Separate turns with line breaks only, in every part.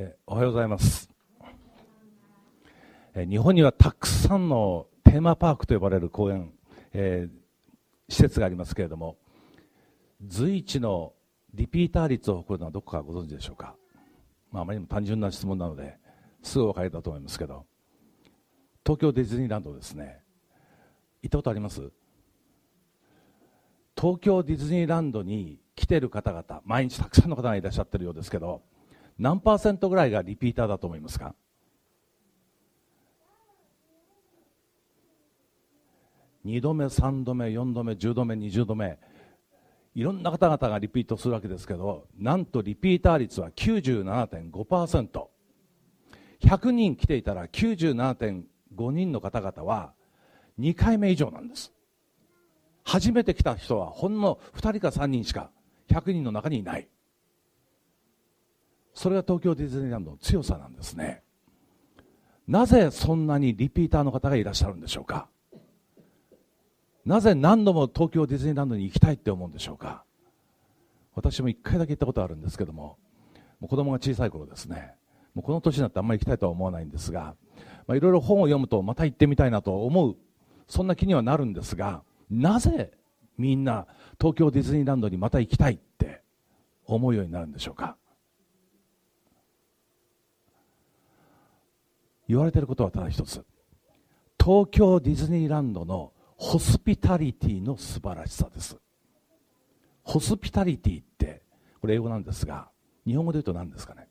えおはようございます、え日本にはたくさんのテーマパークと呼ばれる公園、えー、施設がありますけれども随一のリピーター率を誇るのはどこかご存知でしょうか、まあ、あまりにも単純な質問なのですぐお分かりだと思いますけど東京ディズニーランドですね。行ったことあります？東京ディズニーランドに来てる方々毎日たくさんの方がいらっしゃってるようですけど何パーセントぐらいがリピーターだと思いますか？2度目、3度目、4度目、10度目、20度目。いろんな方々がリピートするわけですけどなんとリピーター率は97.5%。100人来ていたら97.5人の方々は2回目以上なんです。初めて来た人はほんの2人か3人しか100人の中にいない。それが東京ディズニーランドの強さなんですね。なぜそんなにリピーターの方がいらっしゃるんでしょうか？なぜ何度も東京ディズニーランドに行きたいって思うんでしょうか？私も1回だけ行ったことあるんですけどももう子供が小さい頃ですね。もうこの年になってあんまり行きたいとは思わないんですがいろいろ本を読むとまた行ってみたいなと思うそんな気にはなるんですがなぜみんな東京ディズニーランドにまた行きたいって思うようになるんでしょうか？言われてることはただ一つ。東京ディズニーランドのホスピタリティの素晴らしさです。ホスピタリティってこれ英語なんですが日本語で言うと何ですかね？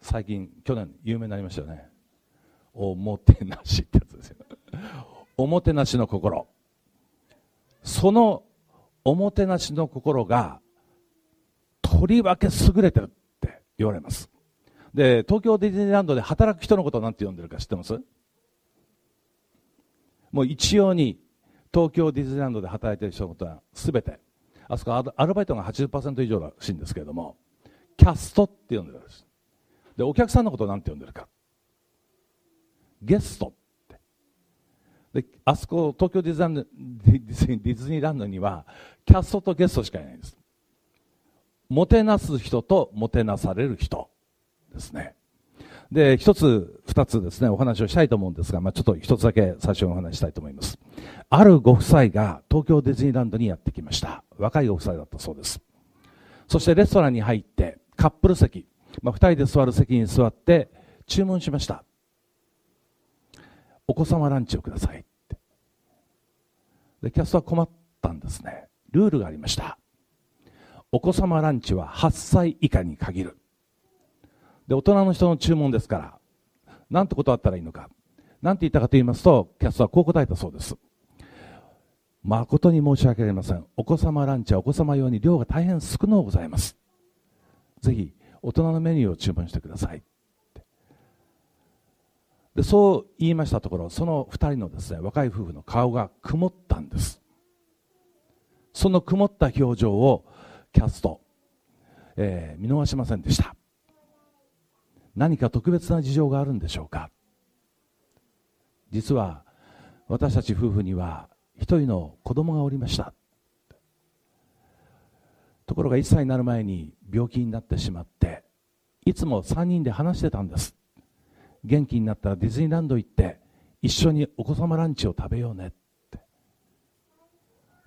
最近去年有名になりましたよね。おもてなしってやつですよ。おもてなしの心。そのおもてなしの心がとりわけ優れてるって言われます。で、東京ディズニーランドで働く人のことを何て呼んでるか知ってます？もう一様に東京ディズニーランドで働いてる人のことは全て、あそこアルバイトが80%以上らしいんですけれども、キャストって呼んでるんです。で、お客さんのことを何て呼んでるか。ゲストって。で、あそこ、東京ディズニーランドには、キャストとゲストしかいないんです。もてなす人ともてなされる人。ですね。で、一つ、二つですね、お話をしたいと思うんですが、まあ、ちょっと一つだけ最初にお話したいと思います。あるご夫妻が東京ディズニーランドにやってきました。若いご夫妻だったそうです。そしてレストランに入って、カップル席、まあ、二人で座る席に座って注文しました。お子様ランチをくださいって。で、キャストは困ったんですね。ルールがありました。お子様ランチは8歳以下に限る。で、大人の人の注文ですから、なんて断ったらいいのか。なんて言ったかと言いますと、キャストはこう答えたそうです。誠に申し訳ありません。お子様ランチはお子様用に量が大変少のうございます。ぜひ、大人のメニューを注文してください。でそう言いましたところ、その二人のですね、若い夫婦の顔が曇ったんです。その曇った表情をキャスト、えー、見逃しませんでした。何か特別な事情があるんでしょうか？実は私たち夫婦には一人の子供がおりました。ところが1歳になる前に病気になってしまっていつも3人で話してたんです。元気になったらディズニーランド行って一緒にお子様ランチを食べようねって。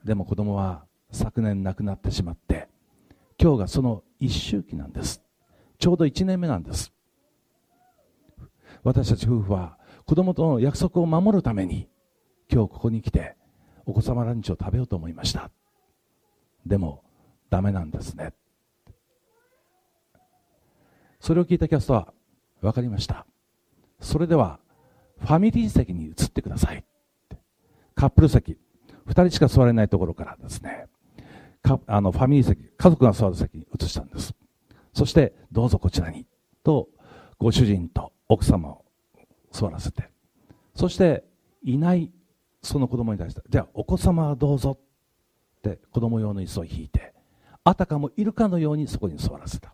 でも子供は昨年亡くなってしまって今日がその一周期なんです。ちょうど1年目なんです。私たち夫婦は子供との約束を守るために今日ここに来てお子様ランチを食べようと思いました。でもダメなんですね。それを聞いたキャストは分かりました。それではファミリー席に移ってください。カップル席2人しか座れないところからですね。かあのファミリー席家族が座る席に移したんです。そしてどうぞこちらに。とご主人と奥様を座らせて。そしていないその子供に対してじゃあお子様はどうぞ。って子供用の椅子を引いてあたかもいるかのようにそこに座らせた。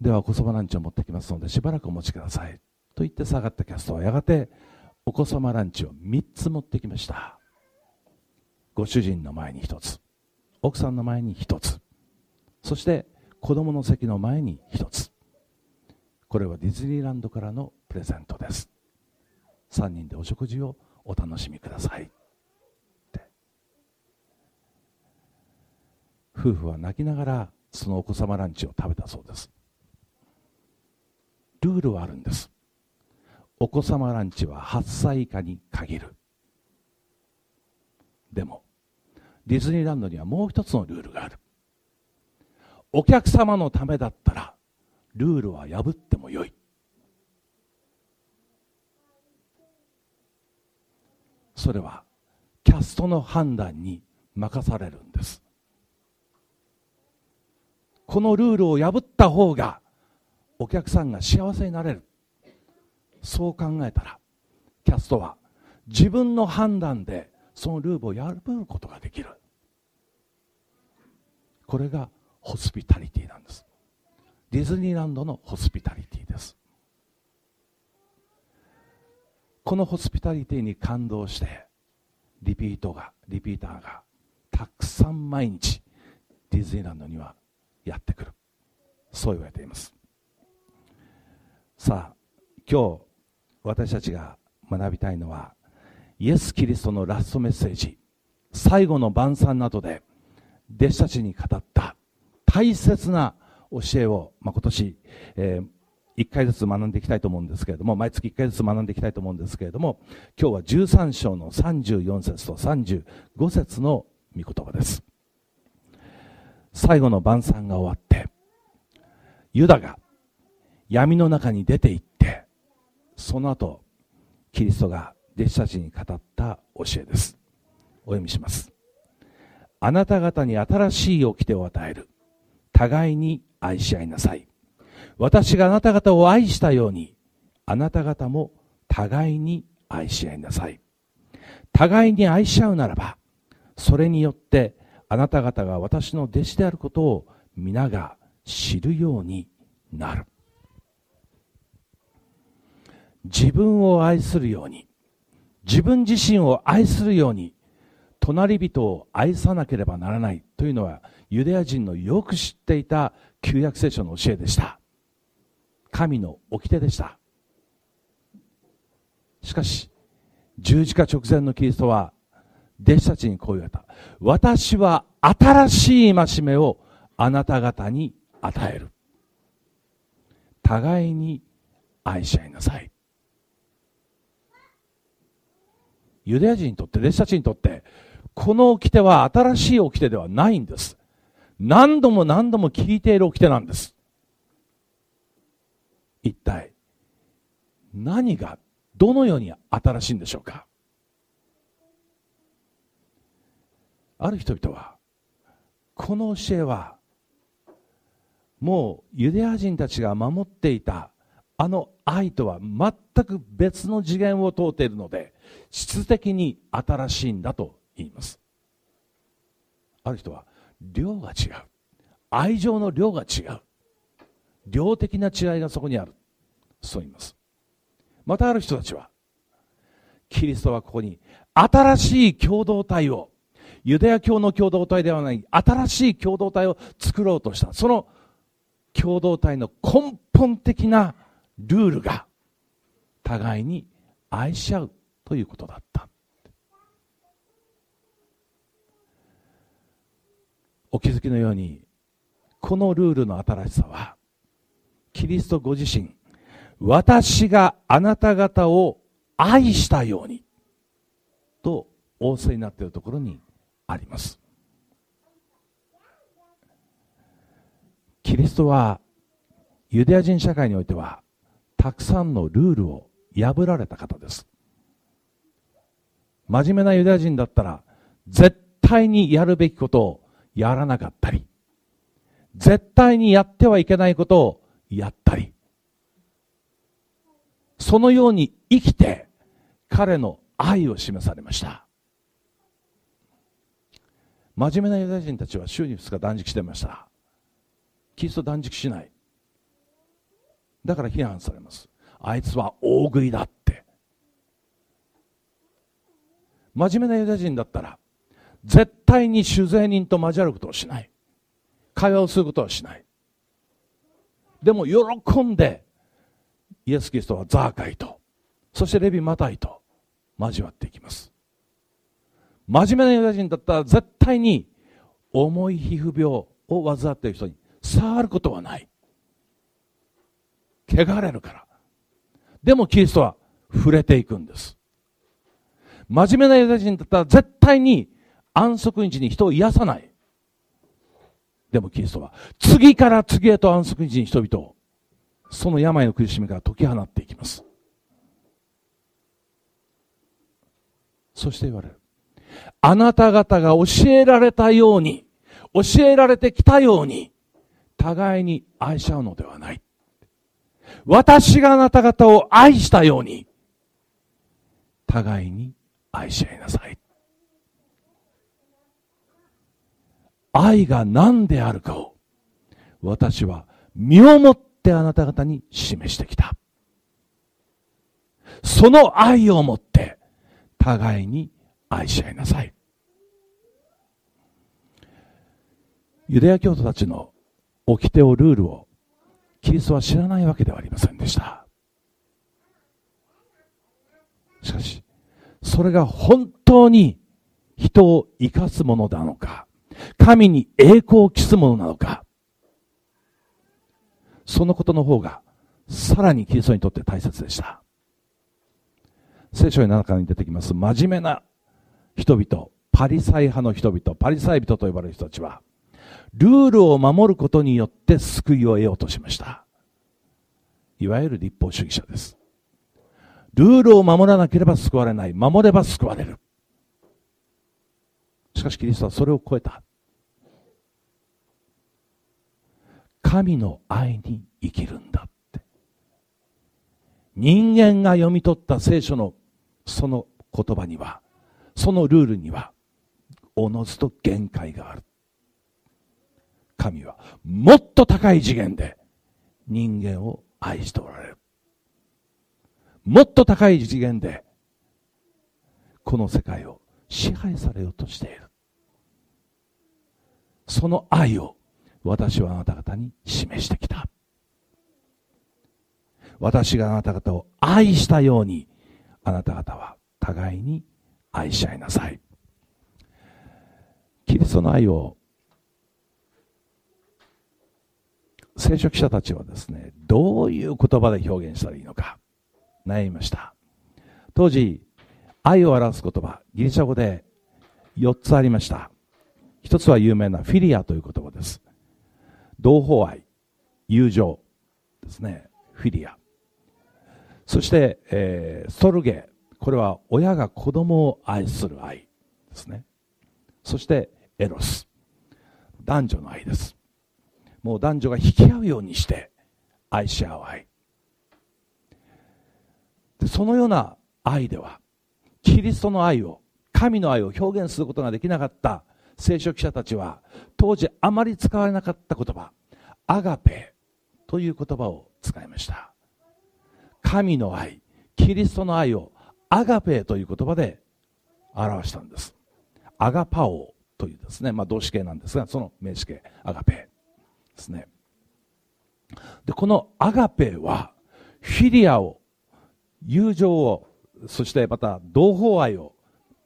ではお子様ランチを持ってきますのでしばらくお持ちください。と言って下がったキャストはやがてお子様ランチを3つ持ってきました。ご主人の前に1つ。奥さんの前に1つ。そして子供の席の前に一つ。これはディズニーランドからのプレゼントです。3人でお食事をお楽しみください。夫婦は泣きながらそのお子様ランチを食べたそうです。ルールはあるんです。お子様ランチは8歳以下に限る。でもディズニーランドにはもう一つのルールがある。お客様のためだったらルールは破ってもよい。それはキャストの判断に任されるんです。このルールを破った方がお客さんが幸せになれる。そう考えたらキャストは自分の判断でそのルールを破ることができる。これがホスピタリティなんです。ディズニーランドのホスピタリティです。このホスピタリティに感動してリピートがリピーターがたくさん毎日ディズニーランドにはやってくる。そう言われています。さあ今日私たちが学びたいのはイエス・キリストのラストメッセージ最後の晩餐などで弟子たちに語った大切な教えを、まあ、今年、えー、1回ずつ学んでいきたいと思うんですけれども、毎月1回ずつ学んでいきたいと思うんですけれども、今日は13章の34節と35節の御言葉です。最後の晩餐が終わって、ユダが闇の中に出て行って、その後、キリストが弟子たちに語った教えです。お読みします。あなた方に新しい掟を与える。互いに愛し合いなさい。私があなた方を愛したように、あなた方も互いに愛し合いなさい。互いに愛し合うならば、それによってあなた方が私の弟子であることを皆が知るようになる。自分を愛するように、自分自身を愛するように、隣人を愛さなければならないというのはユダヤ人のよく知っていた旧約聖書の教えでした。神の掟でした。しかし十字架直前のキリストは弟子たちにこう言われた。私は新しい戒めをあなた方に与える。互いに愛し合いなさい。ユダヤ人にとって弟子たちにとってこの掟は新しい掟ではないんです。何度も何度も聞いている掟なんです。一体、何が、どのように新しいんでしょうか？ある人々は、この教えは、もうユダヤ人たちが守っていたあの愛とは全く別の次元を通っているので、質的に新しいんだと言います。ある人は、量が違う。愛情の量が違う。量的な違いがそこにある。そう言います。またある人たちはキリストはここに新しい共同体をユダヤ教の共同体ではない新しい共同体を作ろうとした。その共同体の根本的なルールが互いに愛し合うということだった。お気づきのようにこのルールの新しさはキリストご自身私があなた方を愛したようにと仰せになっているところにあります。キリストはユダヤ人社会においてはたくさんのルールを破られた方です。真面目なユダヤ人だったら絶対にやるべきことをやらなかったり、絶対にやってはいけないことをやったり、そのように生きて彼の愛を示されました。真面目なユダヤ人たちは週に2日断食してました。キリスト断食しない。だから批判されます。あいつは大食いだって。真面目なユダヤ人だったら絶対に酒税人と交わることをしない。会話をすることはしない。でも喜んでイエス・キリストはザーカイとそしてレビ・マタイと交わっていきます。真面目なユダヤ人だったら絶対に重い皮膚病を患っている人に触ることはない。汚れるから。でもキリストは触れていくんです。真面目なユダヤ人だったら絶対に安息日に人を癒さない。でもキリストは次から次へと安息日に人々をその病の苦しみから解き放っていきます。そして言われる。あなた方が教えられたように教えられてきたように互いに愛し合うのではない。私があなた方を愛したように互いに愛し合いなさい。愛が何であるかを私は身をもってあなた方に示してきた。その愛をもって互いに愛し合いなさい。ユダヤ教徒たちの掟をルールをキリストは知らないわけではありませんでした。しかし、それが本当に人を生かすものなのか、神に栄光を期すものなのか、そのことの方が、さらにキリストにとって大切でした。聖書の中に出てきます、真面目な人々、パリサイ派の人々、パリサイ人と呼ばれる人たちは、ルールを守ることによって救いを得ようとしました。いわゆる立法主義者です。ルールを守らなければ救われない。守れば救われる。しかしキリストはそれを超えた。神の愛に生きるんだって。人間が読み取った聖書のその言葉には、そのルールには、おのずと限界がある。神はもっと高い次元で人間を愛しておられる。もっと高い次元でこの世界を支配されようとしている。その愛を私はあなた方に示してきた。私があなた方を愛したように、あなた方は互いに愛し合いなさい。キリストの愛を、聖書記者たちはですね、どういう言葉で表現したらいいのか、悩みました。当時、愛を表す言葉、ギリシャ語で4つありました。一つは有名なフィリアという言葉です。同胞愛、友情ですね。フィリア。そして、えー、ストルゲ。これは親が子供を愛する愛ですね。そして、エロス。男女の愛です。もう男女が引き合うようにして愛し合う愛。でそのような愛では、キリストの愛を、神の愛を表現することができなかった聖書記者たちは当時あまり使われなかった言葉アガペという言葉を使いました。神の愛キリストの愛をアガペという言葉で表したんです。アガパオというですね、まあ、動詞形なんですがその名詞形アガペですね。でこのアガペはフィリアを友情をそしてまた同胞愛を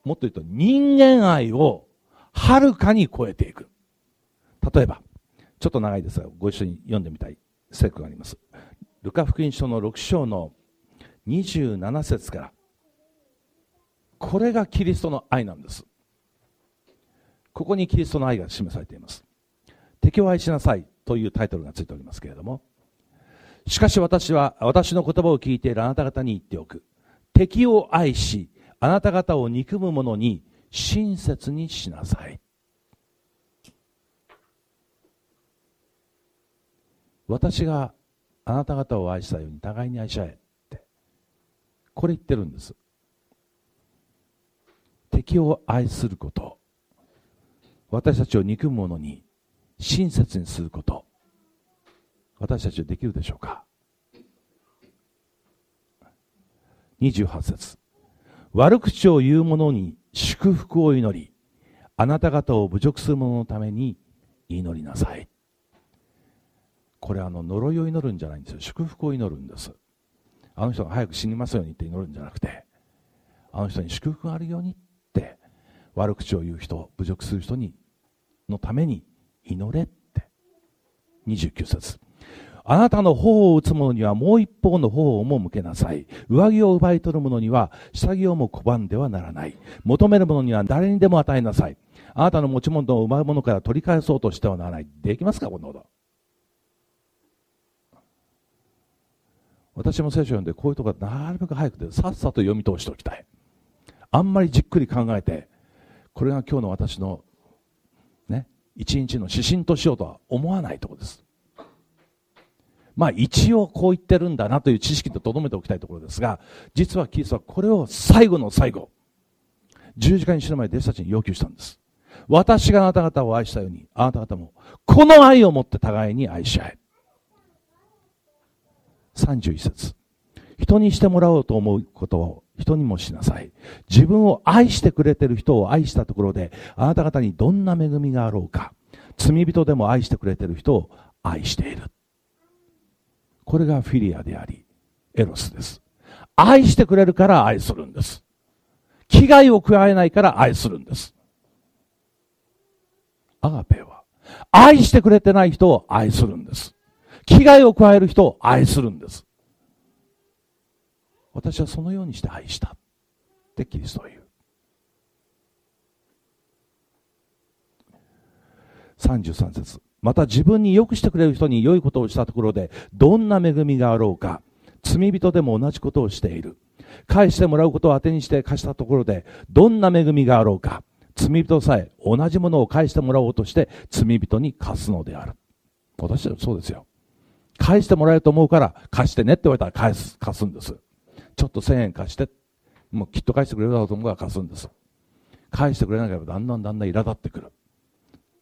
もっと言うと人間愛をはるかに超えていく。例えば、ちょっと長いですが、ご一緒に読んでみたい聖句があります。ルカ福音書の6章の27節から、これがキリストの愛なんです。ここにキリストの愛が示されています。敵を愛しなさいというタイトルがついておりますけれども、しかし私は私の言葉を聞いているあなた方に言っておく。敵を愛し、あなた方を憎む者に親切にしなさい私があなた方を愛したように互いに愛し合えってこれ言ってるんです。敵を愛すること。私たちを憎む者に親切にすること。私たちはできるでしょうか。28節。悪口を言う者に祝福を祈り、あなた方を侮辱する者のために祈りなさい。これあの呪いを祈るんじゃないんですよ祝福を祈るんですあの人が早く死にますようにって祈るんじゃなくてあの人に祝福があるようにって悪口を言う人侮辱する人にのために祈れって29節あなたの頬を打つ者にはもう一方の頬をも向けなさい。上着を奪い取る者には下着をも拒んではならない。求める者には誰にでも与えなさい。あなたの持ち物を奪う者から取り返そうとしてはならない。できますかこんなこと。私も聖書を読んでこういうところがなるべく早くてさっさと読み通しておきたい。あんまりじっくり考えて、これが今日の私のね、一日の指針としようとは思わないところです。まあ一応こう言ってるんだなという知識で留めておきたいところですが、実はキリストはこれを最後の最後、十字架に死ぬ前弟子たちに要求したんです。私があなた方を愛したように、あなた方も、この愛を持って互いに愛し合え。31節人にしてもらおうと思うことを人にもしなさい。自分を愛してくれてる人を愛したところで、あなた方にどんな恵みがあろうか。罪人でも愛してくれてる人を愛している。これがフィリアであり、エロスです。愛してくれるから愛するんです。危害を加えないから愛するんです。アガペは、愛してくれてない人を愛するんです。危害を加える人を愛するんです。私はそのようにして愛した。ってキリストは言う。33節また自分に良くしてくれる人に良いことをしたところで、どんな恵みがあろうか、罪人でも同じことをしている。返してもらうことを当てにして貸したところで、どんな恵みがあろうか、罪人さえ同じものを返してもらおうとして罪人に貸すのである。私はそうですよ。返してもらえると思うから貸してねって言われたら返す、貸すんです。ちょっと1000円貸して、もうきっと返してくれるだろうと思うから貸すんです。返してくれなければだんだんだんだん苛立ってくる。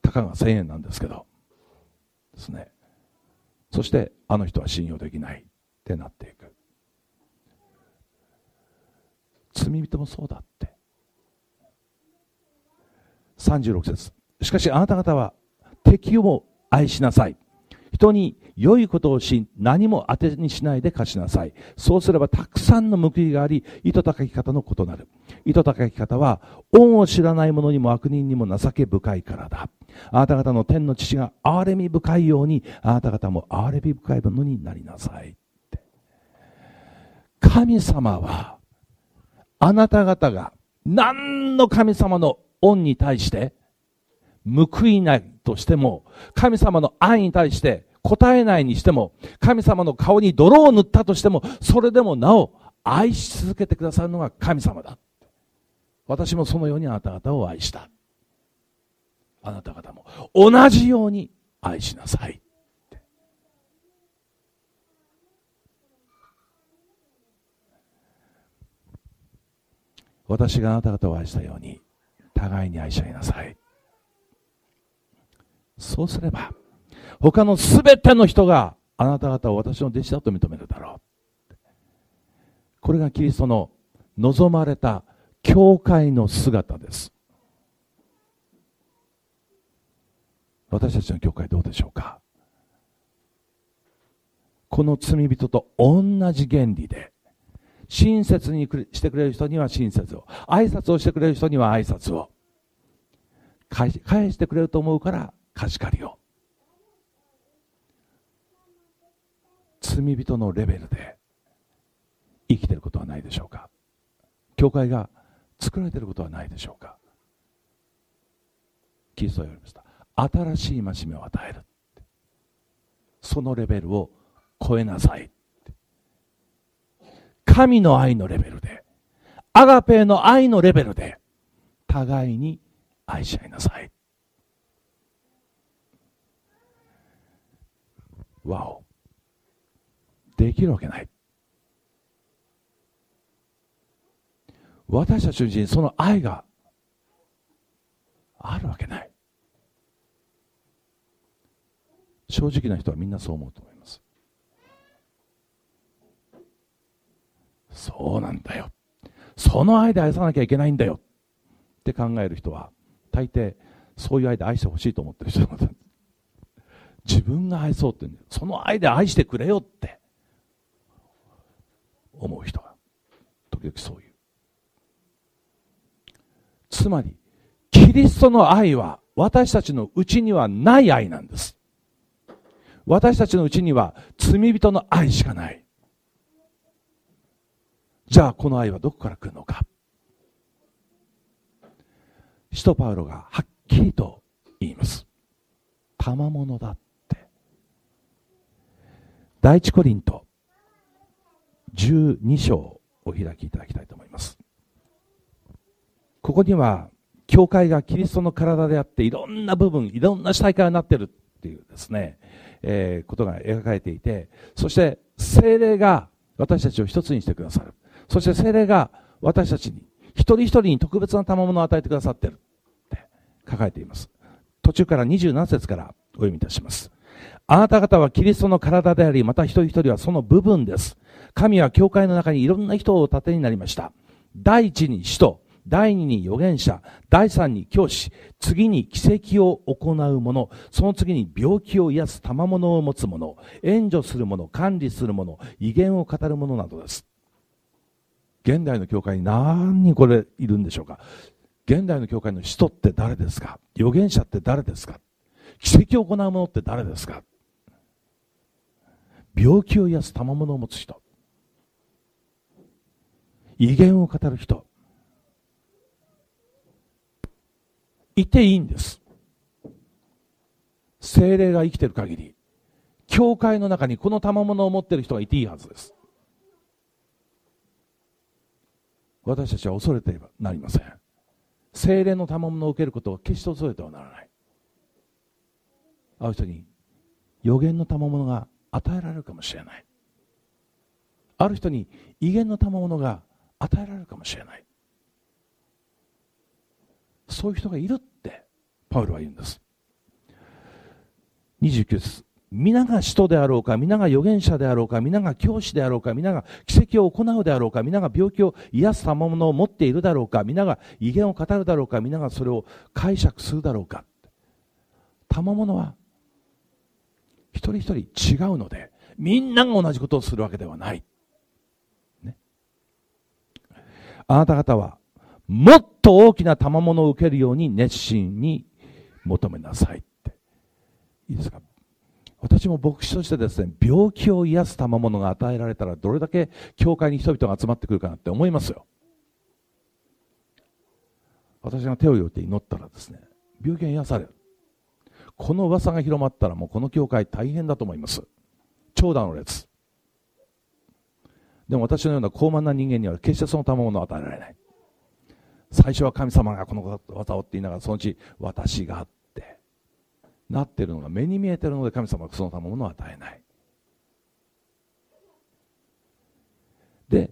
たかが1000円なんですけど。ですね。そして、あの人は信用できないってなっていく。罪人もそうだって。36節しかしあなた方は敵をも愛しなさい。人に良いことをし、何も当てにしないで貸しなさい。そうすればたくさんの報いがあり、意図高き方の異なる。意図高き方は、恩を知らない者にも悪人にも情け深いからだ。あなた方の天の父が憐れみ深いように、あなた方も憐れみ深いものになりなさい。神様は、あなた方が何の神様の恩に対して報いないとしても、神様の愛に対して答えないにしても、神様の顔に泥を塗ったとしても、それでもなお愛し続けてくださるのが神様だ。私もそのようにあなた方を愛した。あなた方も同じように愛しなさい。私があなた方を愛したように互いに愛し合いなさい。そうすれば、他のすべての人があなた方を私の弟子だと認めるだろう。これがキリストの望まれた教会の姿です。私たちの教会どうでしょうか？この罪人と同じ原理で、親切にしてくれる人には親切を、挨拶をしてくれる人には挨拶を、返してくれると思うから貸し借りを。罪人のレベルで生きてることはないでしょうか？教会が作られていることはないでしょうか？キリストは言われました。新しい戒めを与えるそのレベルを超えなさい神の愛のレベルでアガペの愛のレベルで互いに愛し合いなさい。わおできるわけない。私たちのうちにその愛があるわけない。正直な人はみんなそう思うと思います。そうなんだよ。その愛で愛さなきゃいけないんだよ。って考える人は大抵そういう愛で愛してほしいと思ってる人のこと自分が愛そうってその愛で愛してくれよって。思う人が時々そういう。つまりキリストの愛は私たちのうちにはない愛なんです。私たちのうちには罪人の愛しかない。じゃあこの愛はどこから来るのか。使徒パウロがはっきりと言います。賜物だって。第一コリント12章をお開きいただきたいと思います。ここには教会がキリストの体であっていろんな部分いろんな主体化になってるっていうですね、えー、ことが描かれていてそして精霊が私たちを一つにしてくださる。そして精霊が私たちに一人一人に特別な賜物を与えてくださってるって書かれています。途中から27節からお読みいたします。あなた方はキリストの体でありまた一人一人はその部分です。神は教会の中にいろんな人を盾になりました。第一に使徒第二に預言者、第三に教師、次に奇跡を行う者、その次に病気を癒す賜物を持つ者、援助する者、管理する者、威厳を語る者などです。現代の教会に何人これいるんでしょうか？現代の教会の使徒って誰ですか？預言者って誰ですか？奇跡を行う者って誰ですか？病気を癒す賜物を持つ人。威厳を語る人。いていいんです。精霊が生きてる限り教会の中にこの賜物を持っている人がいていいはずです。私たちは恐れてはなりません。精霊の賜物を受けることは決して恐れてはならない。ある人に予言の賜物が与えられるかもしれない。ある人に威厳の賜物が与えられるかもしれないそういう人がいるってパウロは言うんです29節皆が使徒であろうか、皆が預言者であろうか、皆が教師であろうか、皆が奇跡を行うであろうか、皆が病気を癒す賜物を持っているだろうか、皆が威厳を語るだろうか、皆がそれを解釈するだろうか。賜物は一人一人違うので、みんなが同じことをするわけではない。ね、あなた方はもっと大きな賜物を受けるように熱心に求めなさいって。いいですか？私も牧師としてですね、病気を癒す賜物が与えられたら、どれだけ教会に人々が集まってくるかなって思いますよ。私が手を寄って祈ったらですね、病気が癒される。この噂が広まったらもうこの教会大変だと思います。長蛇の列。でも私のような高慢な人間には決してその賜物を与えられない。最初は神様がこの技をって言いながら、そのうち私がってなってるのが目に見えてるので神様はその賜物を与えないで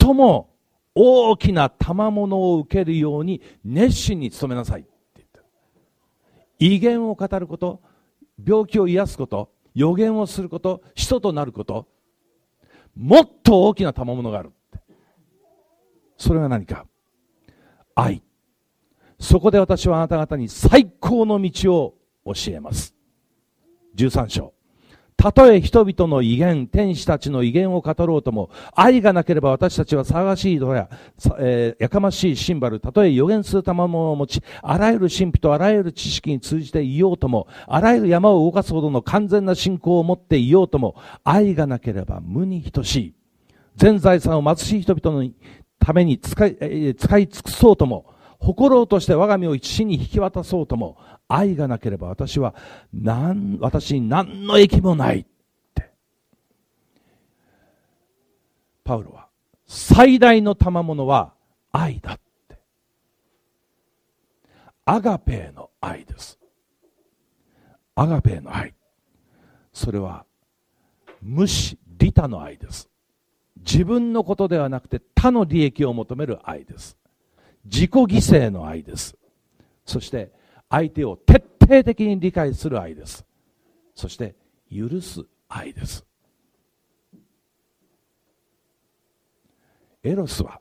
最も大きな賜物を受けるように熱心に努めなさいって言ってる威厳を語ること病気を癒すこと予言をすること使徒となることもっと大きな賜物があるそれは何か？愛そこで私はあなた方に最高の道を教えます。13章。たとえ人々の威厳、天使たちの威厳を語ろうとも、愛がなければ私たちは騒がしいドや、えー、やかましいシンバル、たとえ予言する賜物を持ち、あらゆる神秘とあらゆる知識に通じていようとも、あらゆる山を動かすほどの完全な信仰を持っていようとも、愛がなければ無に等しい。全財産を貧しい人々のために使い、えー、使い尽くそうとも、誇ろうとして我が身を一に引き渡そうとも、愛がなければ私は何、私に何の益もないって。パウロは、最大の賜物は愛だって。アガペーの愛です。アガペーの愛。それは、無視、利他の愛です。自分のことではなくて他の利益を求める愛です。自己犠牲の愛です。そして、相手を徹底的に理解する愛です。そして許す愛です。エロスは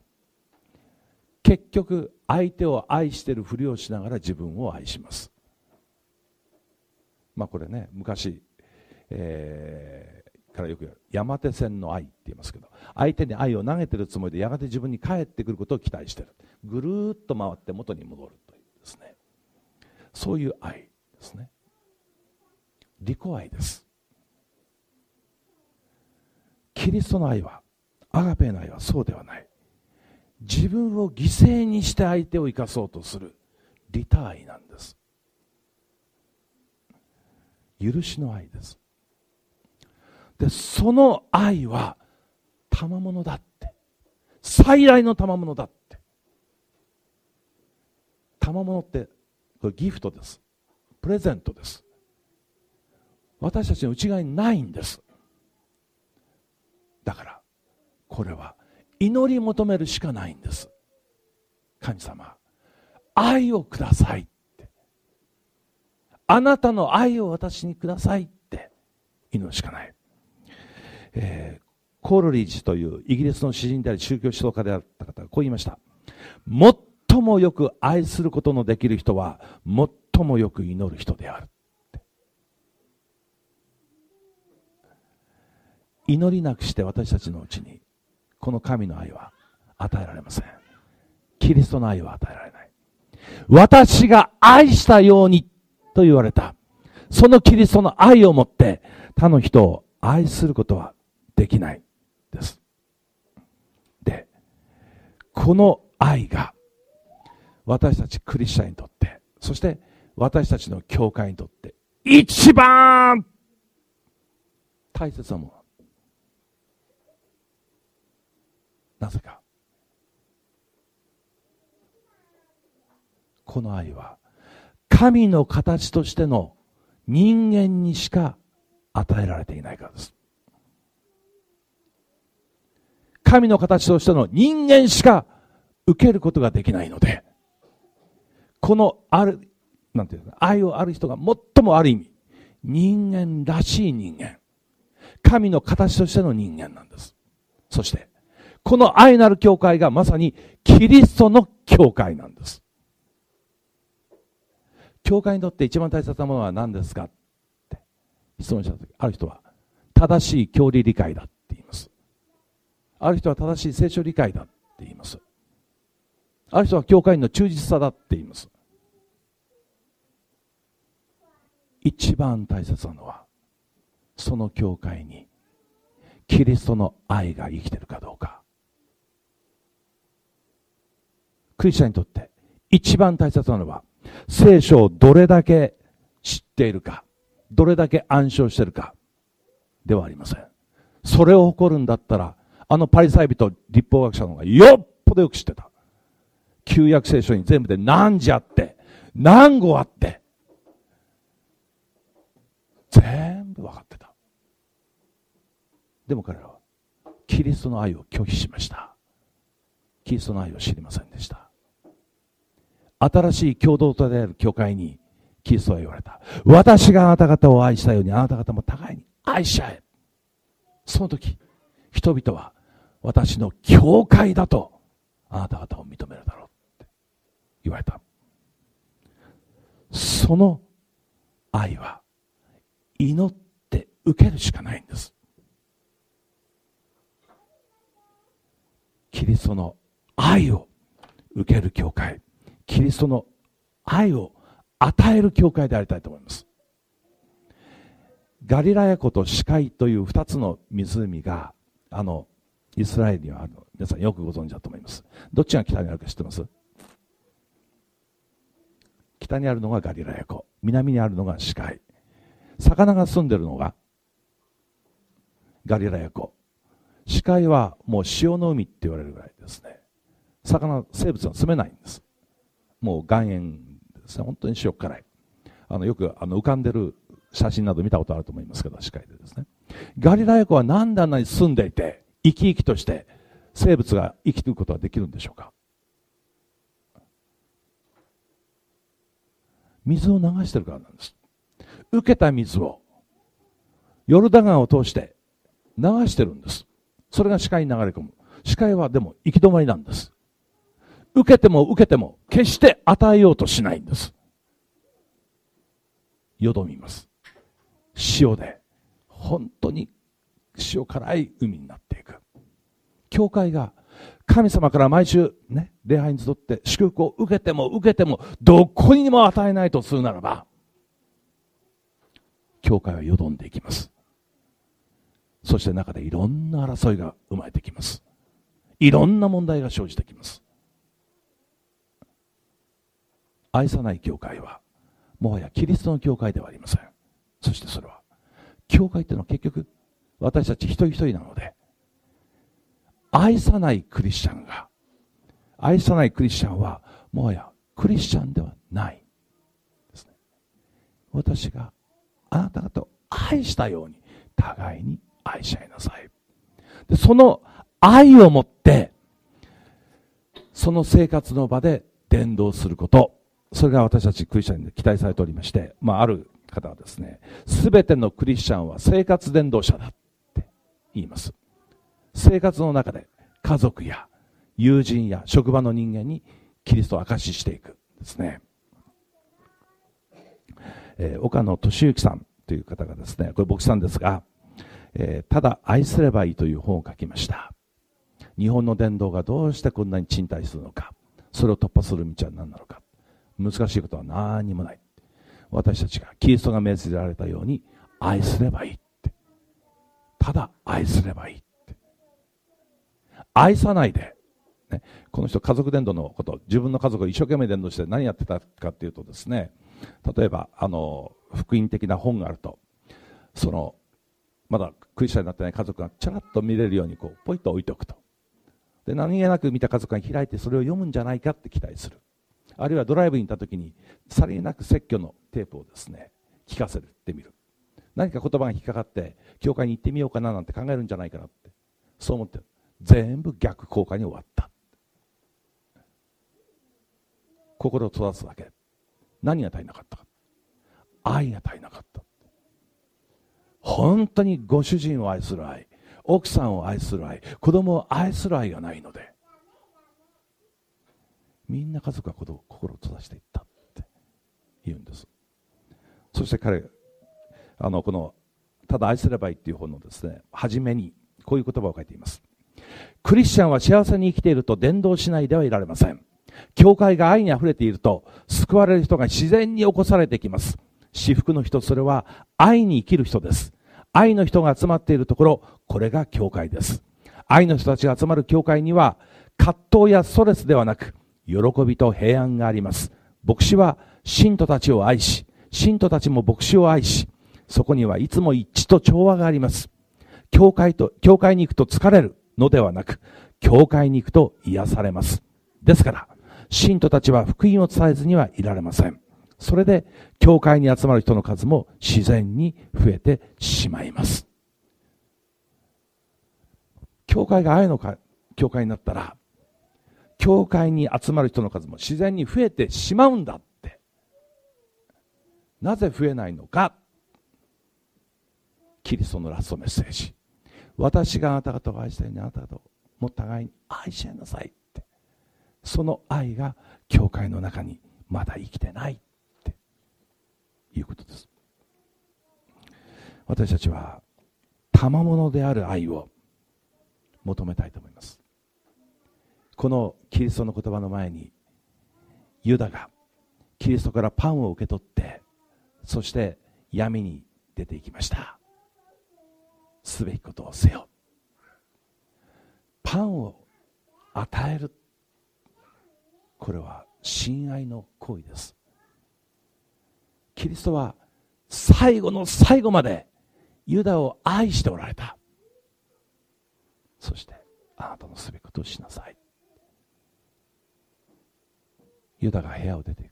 結局相手を愛してるふりをしながら自分を愛します。まあこれね昔、えー、からよく言う山手線の愛って言いますけど相手に愛を投げてるつもりでやがて自分に返ってくることを期待してる。ぐるっと回って元に戻るというですね。そういう愛ですね。利己愛です。キリストの愛はアガペの愛はそうではない。自分を犠牲にして相手を生かそうとするリタ愛なんです。許しの愛です。でその愛は賜物だって。最大の賜物だって。賜物ってこれギフトです。プレゼントです。私たちの内側にないんです。だからこれは祈り求めるしかないんです。神様愛をくださいって。あなたの愛を私にくださいって。祈るしかない、えー、コールリージというイギリスの詩人であり宗教指導家であった方がこう言いました。最もよく愛することのできる人は最もよく祈る人である。祈りなくして私たちのうちにこの神の愛は与えられません。キリストの愛は与えられない。私が愛したようにと言われた。そのキリストの愛をもって他の人を愛することはできないです。でこの愛が私たちクリスチャンにとってそして私たちの教会にとって一番大切なもの。なぜか。この愛は神の形としての人間にしか与えられていないからです。神の形としての人間しか受けることができないのでこのあるなんていうか愛をある人が最もある意味人間らしい人間神の形としての人間なんですそしてこの愛なる教会がまさにキリストの教会なんです。教会にとって一番大切なものは何ですかって質問した時、ある人は正しい教理理解だって言います。ある人は正しい聖書理解だって言います。ある人は教会の忠実さだって言います。一番大切なのは、その教会にキリストの愛が生きてるかどうか。クリスチャンにとって一番大切なのは、聖書をどれだけ知っているか、どれだけ暗唱しているか、ではありません。それを誇るんだったら、あのパリサイ人、立法学者の方がよっぽどよく知ってた。旧約聖書に全部で何字あって、何語あって、全部分かってた。でも彼らは、キリストの愛を拒否しました。キリストの愛を知りませんでした。新しい共同体である教会にキリストは言われた。私があなた方を愛したようにあなた方も互いに愛し合え。その時、人々は私の教会だとあなた方を認めるだろうって言われた。その愛は祈って受けるしかないんです。キリストの愛を受ける教会。キリストの愛を与える教会でありたいと思います。ガリラヤ湖と死海という2つの湖があのイスラエルにはあるの。皆さんよくご存知だと思います。どっちが北にあるか知ってます？北にあるのがガリラヤ湖。南にあるのが死海魚が住んでるのがガリラヤ湖死海はもう潮の海って言われるぐらいですね魚生物が住めないんですもう岩塩ですね、本当に塩辛い。あの、よくあの浮かんでる写真など見たことあると思いますけど、視界でですね。ガリラヤ湖は何であんなに住んでいて、生き生きとして生物が生きていくことができるんでしょうか水を流してるからなんです。受けた水を、ヨルダ川を通して流してるんです。それが視界に流れ込む。視界はでも行き止まりなんです。受けても受けても決して与えようとしないんです。よどみます。塩で本当に塩辛い海になっていく教会が神様から毎週ね礼拝に集って祝福を受けても受けてもどこにも与えないとするならば教会はよどんでいきます。そして中でいろんな争いが生まれてきます。いろんな問題が生じてきます。愛さない教会はもはやキリストの教会ではありません。そしてそれは教会っていうのは結局私たち一人一人なので愛さないクリスチャンが愛さないクリスチャンはもはやクリスチャンではないですね。私があなた方を愛したように互いに愛し合いなさい。でその愛を持ってその生活の場で伝道すること。それが私たちクリスチャンに期待されておりまして、まあ、ある方はですね全てのクリスチャンは生活伝道者だって言います。生活の中で家族や友人や職場の人間にキリストを証ししていくですね、えー、岡野俊之さんという方がですねこれ牧師さんですが、えー、ただ愛すればいいという本を書きました。日本の伝道がどうしてこんなに賃貸するのかそれを突破する道は何なのか。難しいことは何にもない。私たちがキリストが命じられたように愛すればいいって。ただ愛すればいいって。愛さないで、ね、この人家族伝道のこと自分の家族を一生懸命伝道して何やってたかっていうとですね例えばあの福音的な本があるとそのまだクリスチャンになってない家族がちゃらっと見れるようにこうポイッと置いておくと。で何気なく見た家族が開いてそれを読むんじゃないかって期待する。あるいはドライブに行った時にさりげなく説教のテープをですね聞かせてみる。何か言葉が引っかかって教会に行ってみようかななんて考えるんじゃないかなって。そう思って全部逆効果に終わった。心を閉ざすだけ。何が足りなかったか。愛が足りなかった。本当にご主人を愛する愛奥さんを愛する愛子供を愛する愛がないのでみんな家族が心を閉ざしていったって言うんです。そして彼あのこの「ただ愛すればいい」っていう本のですね初めにこういう言葉を書いています。クリスチャンは幸せに生きていると伝道しないではいられません。教会が愛に溢れていると救われる人が自然に起こされてきます至福の人それは愛に生きる人です愛の人が集まっているところ、これが教会です。愛の人たちが集まる教会には、葛藤やストレスではなく、喜びと平安があります。牧師は信徒たちを愛し、信徒たちも牧師を愛し、そこにはいつも一致と調和があります。教会と、教会に行くと疲れるのではなく、教会に行くと癒されます。ですから、信徒たちは福音を伝えずにはいられません。それで、教会に集まる人の数も自然に増えてしまいます。教会が愛のか教会になったら、教会に集まる人の数も自然に増えてしまうんだって。なぜ増えないのか。キリストのラストメッセージ。私があなた方を愛したようにあなた方をも互いに愛し合いなさい。その愛が教会の中にまだ生きてないって。いうことです。私たちは賜物である愛を求めたいと思います。このキリストの言葉の前にユダがキリストからパンを受け取ってそして闇に出ていきました。すべきことをせよ。パンを与える。これは親愛の行為です。キリストは最後の最後までユダを愛しておられた。そしてあなたのすべきことをしなさい。ユダが部屋を出ていく。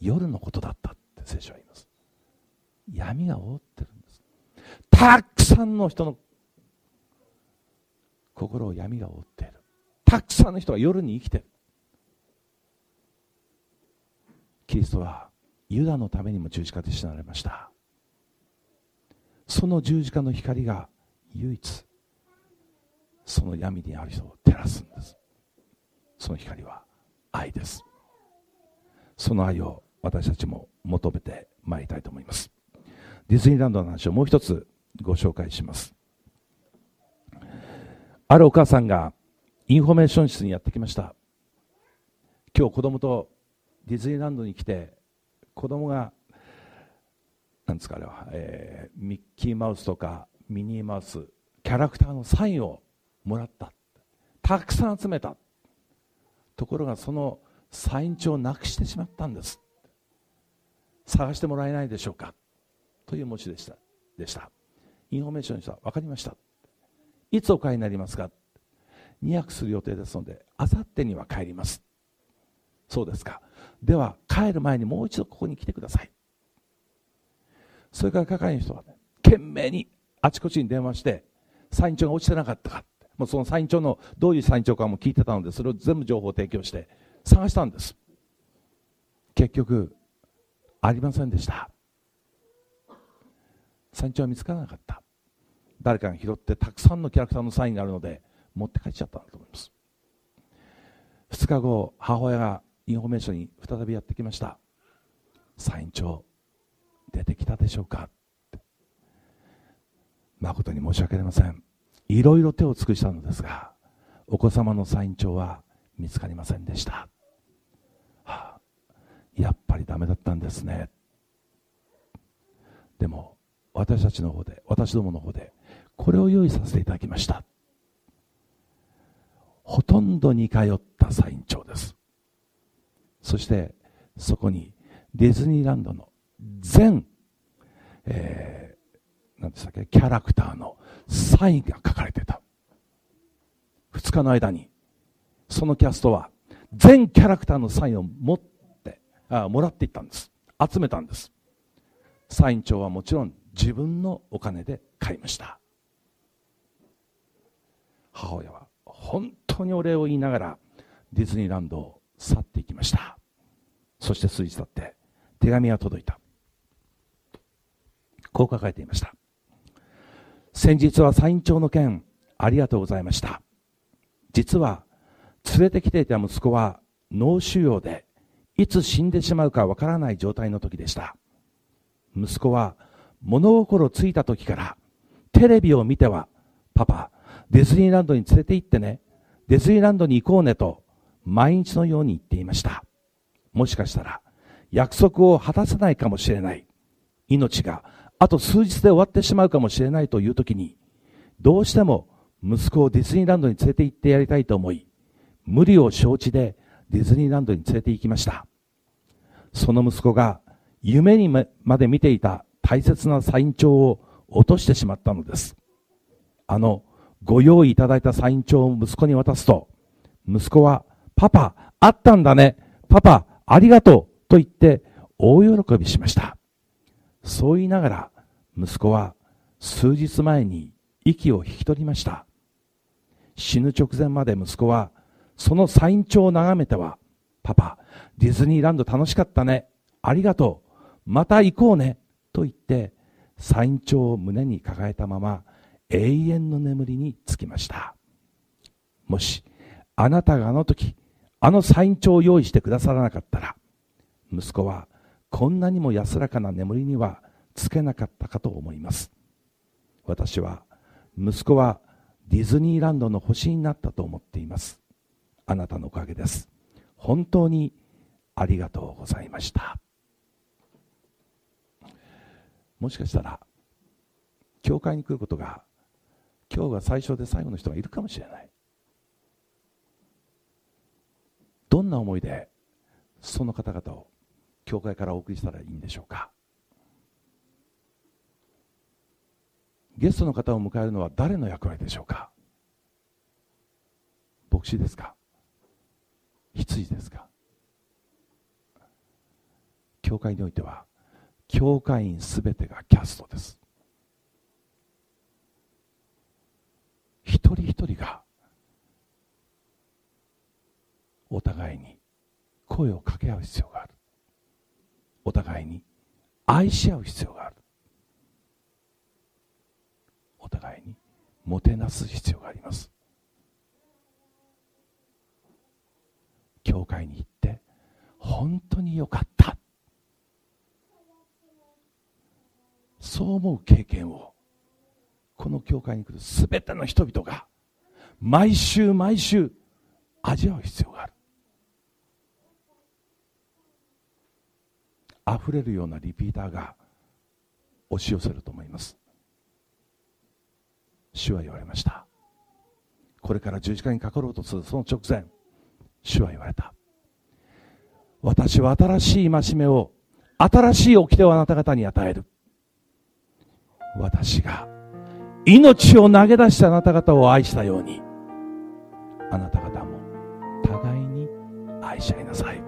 夜のことだったって聖書は言います。闇が覆ってるんです。たくさんの人の心を闇が覆っている。たくさんの人が夜に生きてる。キリストはユダのためにも十字架で死なれました。その十字架の光が唯一その闇にある人を照らすんです。その光は愛です。その愛を私たちも求めてまいりたいと思います。ディズニーランドの話をもう一つご紹介します。あるお母さんがインフォメーション室にやってきました。今日子供とディズニーランドに来て子供がなんですかあれは、えー、ミッキーマウスとかミニーマウスキャラクターのサインをもらった。たくさん集めた。ところがそのサイン帳をなくしてしまったんです。探してもらえないでしょうか。という文字でした。でした。インフォメーションにした。分かりました。いつお帰りになりますか。2泊する予定ですのであさってには帰ります。そうですか。では帰る前にもう一度ここに来てください。それから係の人はね懸命にあちこちに電話してサイン帳が落ちてなかったかもうそのサイン帳のどういうサイン帳かも聞いてたのでそれを全部情報提供して探したんです。結局ありませんでした。サイン帳は見つからなかった。誰かが拾ってたくさんのキャラクターのサインがあるので持って帰っちゃったんだと思います。2日後母親がインフォメーションに再びやってきました。サイン帳出てきたでしょうか？誠に申し訳ありません。いろいろ手を尽くしたのですがお子様のサイン帳は見つかりませんでした、はあ、やっぱりダメだったんですね。でも私たちの方で私どもの方でこれを用意させていただきました。ほとんど似通ったサイン帳です。そしてそこにディズニーランドの全、えー、なんでしたっけキャラクターのサインが書かれてた。2日の間に。そのキャストは全キャラクターのサインを持ってあもらっていったんです。集めたんです。サイン帳はもちろん自分のお金で買いました。母親は本当にお礼を言いながらディズニーランドを去っていきました。そして数日経って手紙が届いた。こう書かれていました。先日はサイン帳の件ありがとうございました。実は連れてきていた息子は脳腫瘍でいつ死んでしまうかわからない状態の時でした。息子は物心ついた時からテレビを見てはパパディズニーランドに連れて行ってねディズニーランドに行こうねと毎日のように言っていました。もしかしたら約束を果たせないかもしれない。命があと数日で終わってしまうかもしれないという時にどうしても息子をディズニーランドに連れて行ってやりたいと思い無理を承知でディズニーランドに連れて行きました。その息子が夢にまで見ていた大切なサイン帳を落としてしまったのです。あのご用意いただいたサイン帳を息子に渡すと息子はパパあったんだね。パパありがとうと言って大喜びしました。そう言いながら息子は数日前に息を引き取りました。死ぬ直前まで息子はそのサイン帳を眺めては、パパ、ディズニーランド楽しかったね。ありがとう。また行こうね。と言って、サイン帳を胸に抱えたまま永遠の眠りにつきました。もし、あなたがあの時、あのサイン帳を用意してくださらなかったら、息子はこんなにも安らかな眠りにはつけなかったかと思います。私は、息子はディズニーランドの星になったと思っています。あなたのおかげです。本当にありがとうございました。もしかしたら、教会に来ることが、今日が最初で最後の人がいるかもしれない。どんな思いでその方々を教会からお送りしたらいいんでしょうか？ゲストの方を迎えるのは誰の役割でしょうか？牧師ですか？羊ですか？教会においては教会員すべてがキャストです。一人一人がお互いに声を掛け合う必要がある。お互いに愛し合う必要がある。お互いにもてなす必要があります。教会に行って本当によかった。そう思う経験をこの教会に来る全ての人々が毎週毎週味わう必要がある。溢れるようなリピーターが押し寄せると思います。主は言われました。これから十字架にかかろうとするその直前主は言われた。私は新しい戒めを新しい掟をあなた方に与える。私が命を投げ出してあなた方を愛したようにあなた方も互いに愛し合いなさい。